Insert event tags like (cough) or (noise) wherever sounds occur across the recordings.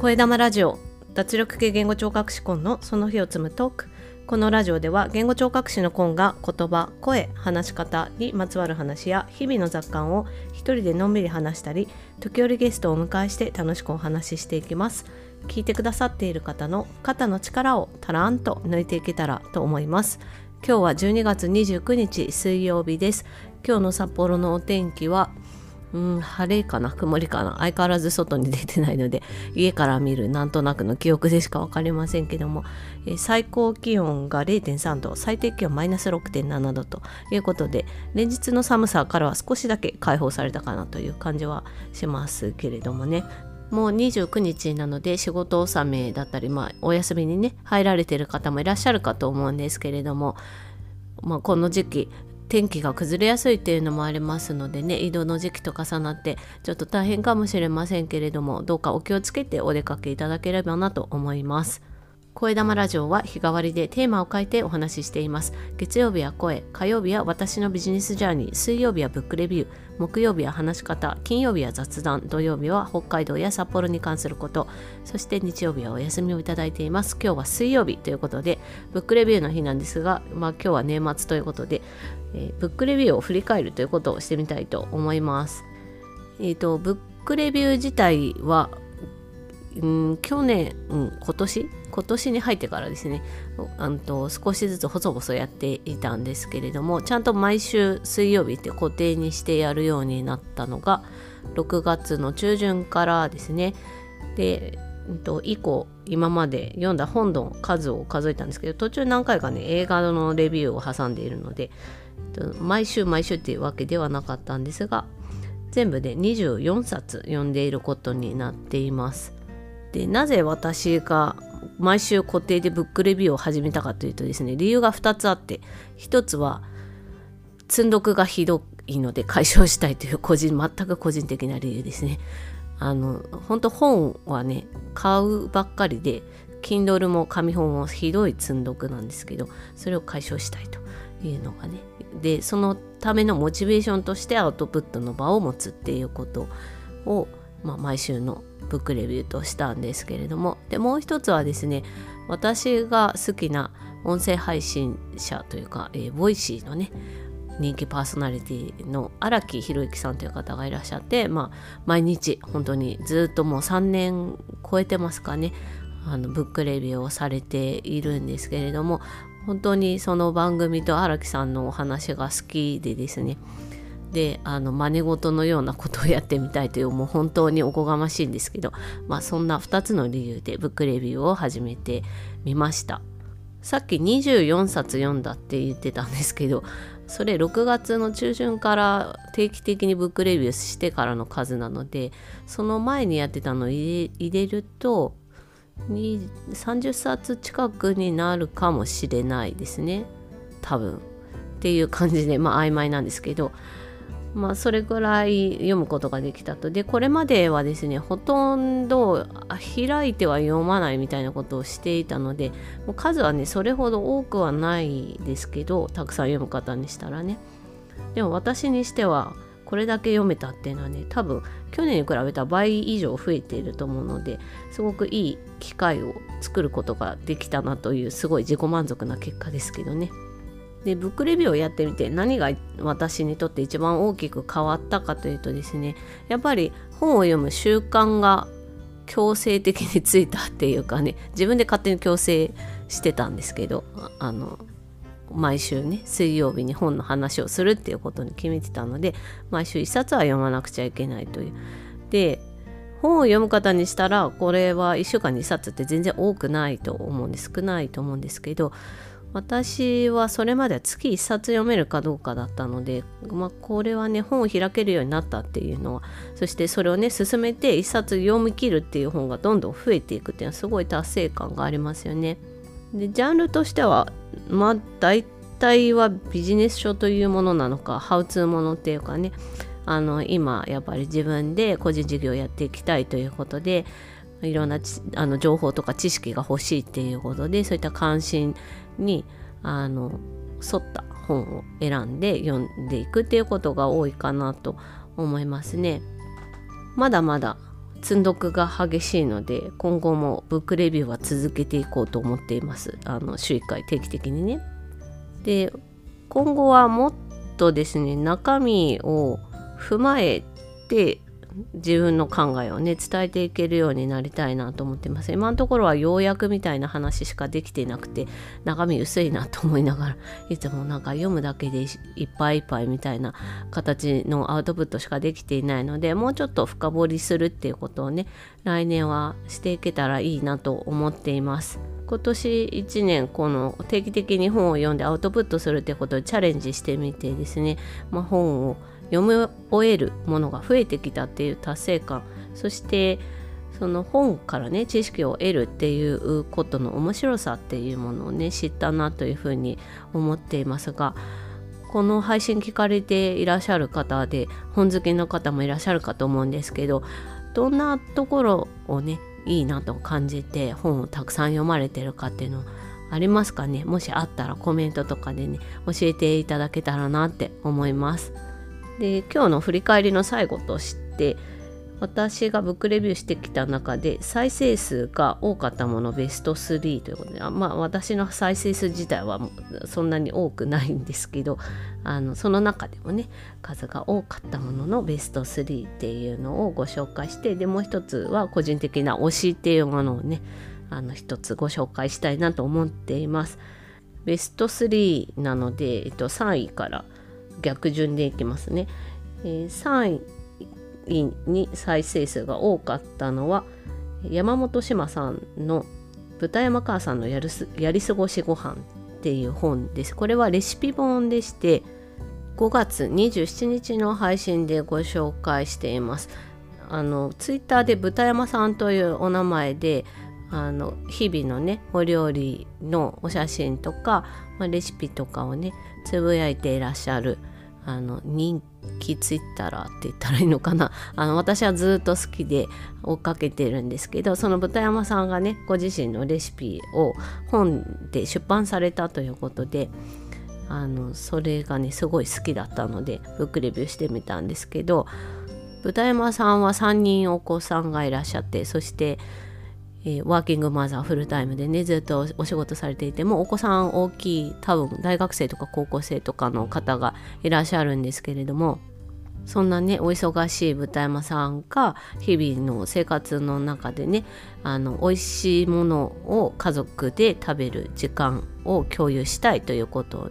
声玉ラジオ脱力系言語聴覚士コンのその日を積むトーク。このラジオでは言語聴覚士のコンが言葉声話し方にまつわる話や日々の雑感を一人でのんびり話したり時折ゲストをお迎えして楽しくお話ししていきます。聞いてくださっている方の肩の力をたらんと抜いていけたらと思います。今日は12月29日水曜日です。今日の札幌のお天気はうん晴れかな曇りかな。相変わらず外に出てないので家から見るなんとなくの記憶でしか分かりませんけども、えー、最高気温が0.3度最低気温マイナス6.7度ということで連日の寒さからは少しだけ解放されたかなという感じはしますけれどもね。もう29日なので仕事納めだったり、まあ、お休みにね入られてる方もいらっしゃるかと思うんですけれども、まあ、この時期天気が崩れやすいっていうのもありますのでね移動の時期と重なってちょっと大変かもしれませんけれどもどうかお気をつけてお出かけいただければなと思います。声玉ラジオは日替わりでテーマを変えてお話ししています。月曜日は声、火曜日は私のビジネスジャーニー、水曜日はブックレビュー、木曜日は話し方、金曜日は雑談、土曜日は北海道や札幌に関すること、そして日曜日はお休みをいただいています。今日は水曜日ということで、ブックレビューの日なんですが、まあ今日は年末ということで、えー、ブックレビューを振り返るということをしてみたいと思います。えっ、ー、と、ブックレビュー自体は、うん、去年、うん、今年？今年に入ってからですね。あと少しずつ細々やっていたんですけれどもちゃんと毎週水曜日って固定にしてやるようになったのが6月の中旬からですね。で、うん、と以降今まで読んだ本の数を数えたんですけど途中何回かね映画のレビューを挟んでいるので毎週毎週っていうわけではなかったんですが全部で24冊読んでいることになっています。でなぜ私が毎週固定でブックレビューを始めたかというとですね理由が2つあって1つは積んどくがひどいので解消したいという個人全く個人的な理由ですね。あの本当本はね買うばっかりで Kindle も紙本もひどい積んどくなんですけどそれを解消したいというのがね。でそのためのモチベーションとしてアウトプットの場を持つっていうことを、まあ、毎週のブックレビューとしたんですけれども。でもう一つはですね私が好きな音声配信者というか、えー、 Voicy のね人気パーソナリティの荒木博行さんという方がいらっしゃって、まあ、毎日本当にずっともう3年超えてますかねあのブックレビューをされているんですけれども本当にその番組と荒木さんのお話が好きでですねであの真似事のようなことをやってみたいというもう本当におこがましいんですけど、まあ、そんな2つの理由でブックレビューを始めてみました。さっき24冊読んだって言ってたんですけどそれ6月の中旬から定期的にブックレビューしてからの数なのでその前にやってたのを入れると30冊近くになるかもしれないですね。多分。っていう感じでまあ曖昧なんですけどまあ、それぐらい読むことができたと。で、これまではですね、ほとんど開いては読まないみたいなことをしていたので、もう数はね、それほど多くはないですけど、たくさん読む方にしたらね。でも私にしては、これだけ読めたっていうのはね、多分去年に比べた倍以上増えていると思うので、すごくいい機会を作ることができたなという、すごい自己満足な結果ですけどね。でブックレビューをやってみて何が私にとって一番大きく変わったかというとですねやっぱり本を読む習慣が強制的についたっていうかね自分で勝手に強制してたんですけどあの毎週ね水曜日に本の話をするっていうことに決めてたので毎週1冊は読まなくちゃいけないという。で本を読む方にしたらこれは1週間に1冊って全然多くないと思うんです少ないと思うんですけど私はそれまでは月1冊読めるかどうかだったので、まあ、これはね本を開けるようになったっていうのはそしてそれをね進めて1冊読み切るっていう本がどんどん増えていくっていうのはすごい達成感がありますよね。でジャンルとしてはまあ大体はビジネス書というものなのかハウツーものっていうかねあの今やっぱり自分で個人事業をやっていきたいということでいろんなあの情報とか知識が欲しいっていうことでそういった関心にあの沿った本を選んで読んでいくっていうことが多いかなと思いますね。まだまだ積んどくが激しいので今後もブックレビューは続けていこうと思っていますあの週1回定期的にねで今後はもっとですね中身を踏まえて自分の考えをね伝えていけるようになりたいなと思ってます今のところは要約みたいな話しかできていなくて中身薄いなと思いながらいつもなんか読むだけでいっぱいいっぱいみたいな形のアウトプットしかできていないのでもうちょっと深掘りするっていうことをね来年はしていけたらいいなと思っています。今年1年この定期的に本を読んでアウトプットするってことをチャレンジしてみてですね、まあ、本を読み終えるものが増えてきたっていう達成感そしてその本からね知識を得るっていうことの面白さっていうものをね知ったなというふうに思っていますがこの配信聞かれていらっしゃる方で本好きの方もいらっしゃるかと思うんですけどどんなところをねいいなと感じて本をたくさん読まれてるかっていうのありますかね？もしあったらコメントとかでね教えていただけたらなって思います。で今日の振り返りの最後として私がブックレビューしてきた中で再生数が多かったものベスト3ということであまあ私の再生数自体はそんなに多くないんですけどあのその中でもね数が多かったもののベスト3っていうのをご紹介してでもう一つは個人的な推しっていうものをねあの一つご紹介したいなと思っています。ベスト3なので、えっと、3位から「逆順でいきますね、えー、3位に再生数が多かったのは山本志麻さんの「豚山母さんのやるすやり過ごしご飯っていう本です。これはレシピ本でして5月27日の配信でご紹介しています。あのツイッターで豚山さんというお名前であの日々のねお料理のお写真とか、まあ、レシピとかをねつぶやいていらっしゃるあの人気ツイッターって言ったらいいのかな。あの私はずっと好きで追っかけてるんですけどその豚山さんがねご自身のレシピを本で出版されたということであのそれがねすごい好きだったのでブックレビューしてみたんですけど豚山さんは3人お子さんがいらっしゃってそしてえー、ワーキングマザーフルタイムでねずっとお仕事されていてもお子さん大きい多分大学生とか高校生とかの方がいらっしゃるんですけれどもそんなねお忙しい豚山さんが日々の生活の中でねあの美味しいものを家族で食べる時間を共有したいということ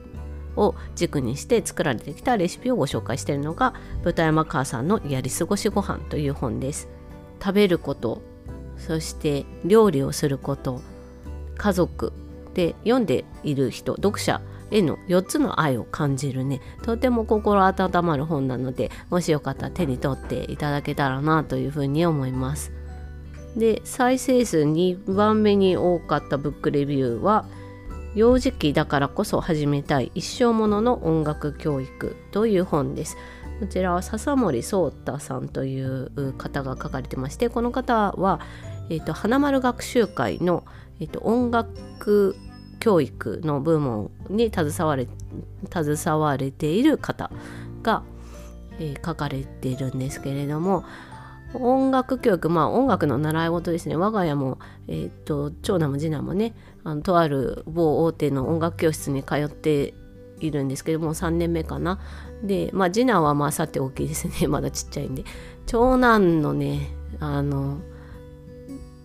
を軸にして作られてきたレシピをご紹介しているのが豚山母さんのやり過ごしご飯という本です。食べることそして料理をすること家族で読んでいる人読者への4つの愛を感じるね。とても心温まる本なのでもしよかったら手に取っていただけたらなというふうに思います。で再生数2番目に多かったブックレビューは幼児期だからこそ始めたい一生ものの音楽教育という本です。こちらは笹森壮太さんという方が書かれてましてこの方は、えーと、花丸学習会の、えーと、音楽教育の部門に携われ携われている方が、えー、書かれているんですけれども音楽教育まあ音楽の習い事ですね。我が家も、えーと、長男も次男もねあのとある某大手の音楽教室に通っているんですけども3年目かな。でまあ次男はまあさて大きいですね。(laughs) まだちっちゃいんで。長男のねあの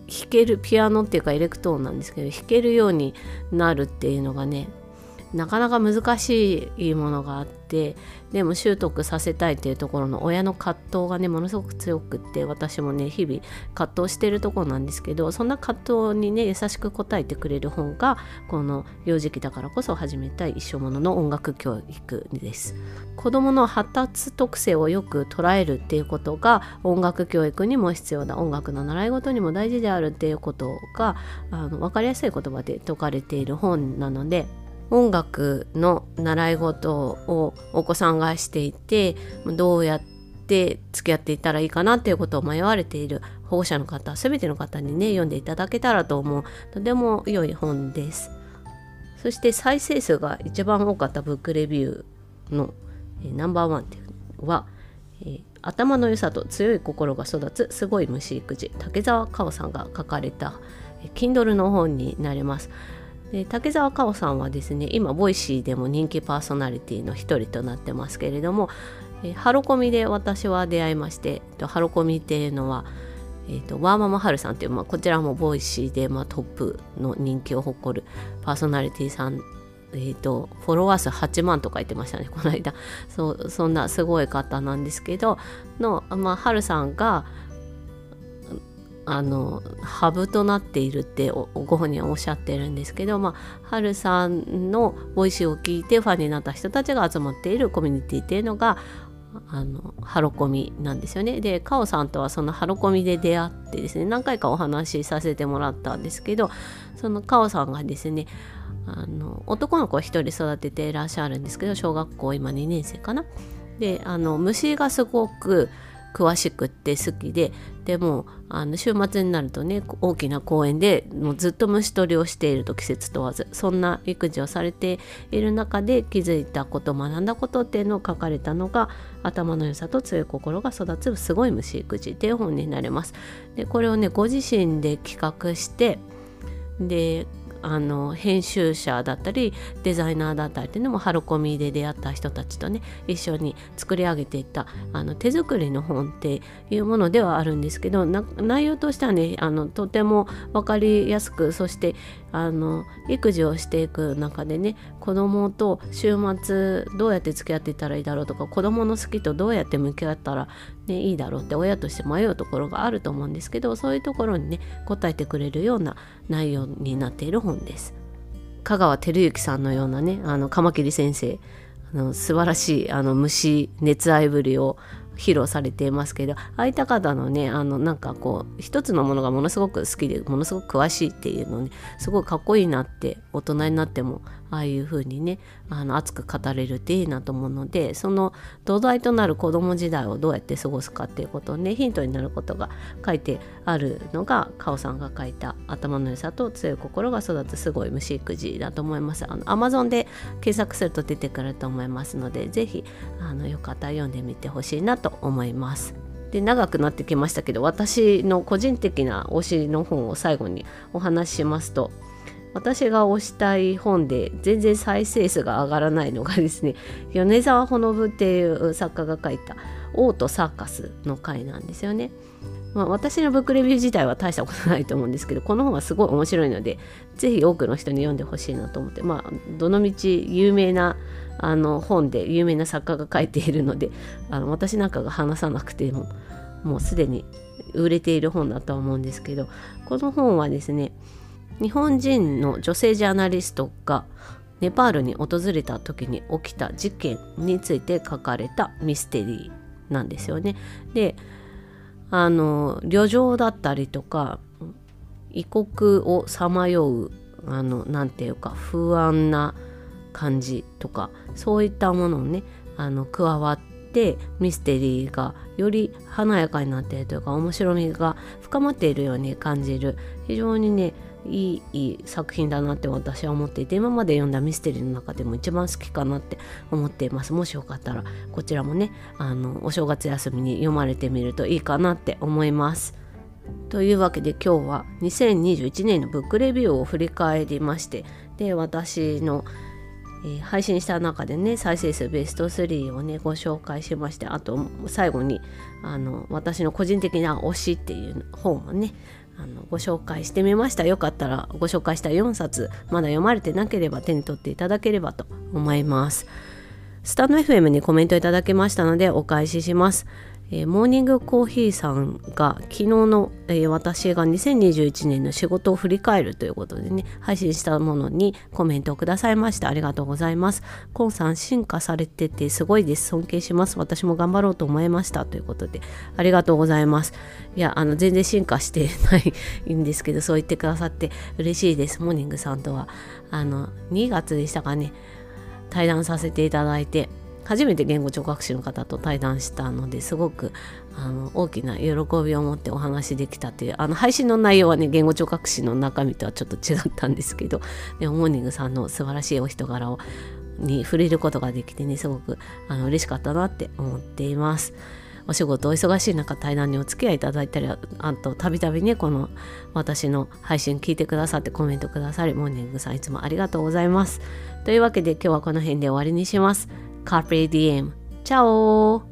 弾けるピアノっていうかエレクトーンなんですけど弾けるようになるっていうのがねなかなか難しいものがあってでも習得させたいっていうところの親の葛藤がねものすごく強くって私もね日々葛藤してるところなんですけどそんな葛藤にね優しく答えてくれる本がこの幼児期だからこそ始めたい一生ものの音楽教育です。子どもの発達特性をよく捉えるっていうことが音楽教育にも必要だ音楽の習い事にも大事であるっていうことがあの分かりやすい言葉で説かれている本なので音楽の習い事をお子さんがしていてどうやって付き合っていったらいいかなっていうことを迷われている保護者の方全ての方にね読んでいただけたらと思う。とても良い本です。そして再生数が一番多かったブックレビューの、えナンバーワンっていうのは、え頭の良さと強い心が育つすごい虫育児竹澤香さんが書かれた Kindle の本になります。で竹澤香さんはですね今 Voicy でも人気パーソナリティの一人となってますけれどもえハロコミで私は出会いましてハロコミっていうのはえーと、ワーママハルさんっていう、まあ、こちらも Voicy で、まあ、トップの人気を誇るパーソナリティさん、えーと、フォロワー数8万とか言ってましたねこの間。そそんなすごい方なんですけどの、まあ、ハルさんがあのハブとなっているってご本人はおっしゃってるんですけど、まあ、ハルさんのボイスを聞いてファンになった人たちが集まっているコミュニティっていうのがあのハロコミなんですよね。でカオさんとはそのハロコミで出会ってですね何回かお話しさせてもらったんですけどそのカオさんがですねあの男の子を1人育てていらっしゃるんですけど小学校今2年生かな。であの虫がすごく詳しくって好きででもあの週末になるとね大きな公園でもうずっと虫取りをしていると季節問わずそんな育児をされている中で気づいたこと学んだことっていうのを書かれたのが頭の良さと強い心が育つすごい虫育児っていう本になります。でこれをねご自身で企画してであの編集者だったりデザイナーだったりっていうのもハロコミで出会った人たちとね一緒に作り上げていったあの手作りの本っていうものではあるんですけど内容としてはねあのとても分かりやすくそしてあの育児をしていく中でね子供と週末どうやって付き合っていったらいいだろうとか子供の好きとどうやって向き合ったら、ね、いいだろうって親として迷うところがあると思うんですけどそういうところにね答えてくれるような内容になっている本です。香川照之さんのようなねあのカマキリ先生あの素晴らしいあの虫熱愛ぶりを披露されていますけどああいった方のねあのなんかこう一つのものがものすごく好きでものすごく詳しいっていうのねすごいかっこいいなって大人になってもああいう風にねあの熱く語れるっていいなと思うのでその土台となる子供時代をどうやって過ごすかっていうことをねヒントになることが書いてあるのがカオさんが書いた「頭の良さと強い心が育つすごい虫育児」だと思います。あの Amazon で検索すると出てくると思いますので是非よかったら読んでみてほしいなと思います。で長くなってきましたけど私の個人的な推しの本を最後にお話ししますと私が推したい本で全然再生数が上がらないのがですね (laughs) 米沢ほのぶっていう作家が書いた「王とサーカス」の回なんですよね。まあ、私のブックレビュー自体は大したことないと思うんですけどこの本はすごい面白いので是非多くの人に読んでほしいなと思ってまあどのみち有名なあの本で有名な作家が書いているのであの私なんかが話さなくてももうすでに売れている本だとは思うんですけどこの本はですね日本人の女性ジャーナリストがネパールに訪れた時に起きた事件について書かれたミステリーなんですよね。であの旅情だったりとか異国をさまようあのなていうか不安な感じとかそういったものをねあの加わってミステリーがより華やかになっているというか面白みが深まっているように感じる非常にねいい作品だなって私は思っていて今まで読んだミステリーの中でも一番好きかなって思っています。もしよかったらこちらもねあのお正月休みに読まれてみるといいかなって思います。というわけで今日は2021年のブックレビューを振り返りましてで私の、配信した中でね再生数ベスト3をねご紹介しましてあと最後にあの私の個人的な推しっていう本もねあのご紹介してみました。よかったらご紹介した4冊まだ読まれてなければ手に取っていただければと思います。スタンド FM にコメントいただきましたのでお返しします。えー、モーニングコーヒーさんが昨日の、えー、私が2021年の仕事を振り返るということでね配信したものにコメントをくださいました。ありがとうございます。コンさん進化されててすごいです。尊敬します。私も頑張ろうと思いましたということでありがとうございます。いやあの全然進化してないんですけどそう言ってくださって嬉しいです。モーニングさんとは。あの2月でしたかね。対談させていただいて。初めて言語聴覚士の方と対談したのですごくあの大きな喜びを持ってお話できたというあの配信の内容はね言語聴覚士の中身とはちょっと違ったんですけど (laughs) でモーニングさんの素晴らしいお人柄をに触れることができてねすごくあの嬉しかったなって思っています。お仕事お忙しい中対談にお付き合いいただいたりあとたびたびねこの私の配信聞いてくださってコメントくださりモーニングさんいつもありがとうございますというわけで今日はこの辺で終わりにします Carpe Diem. Ciao!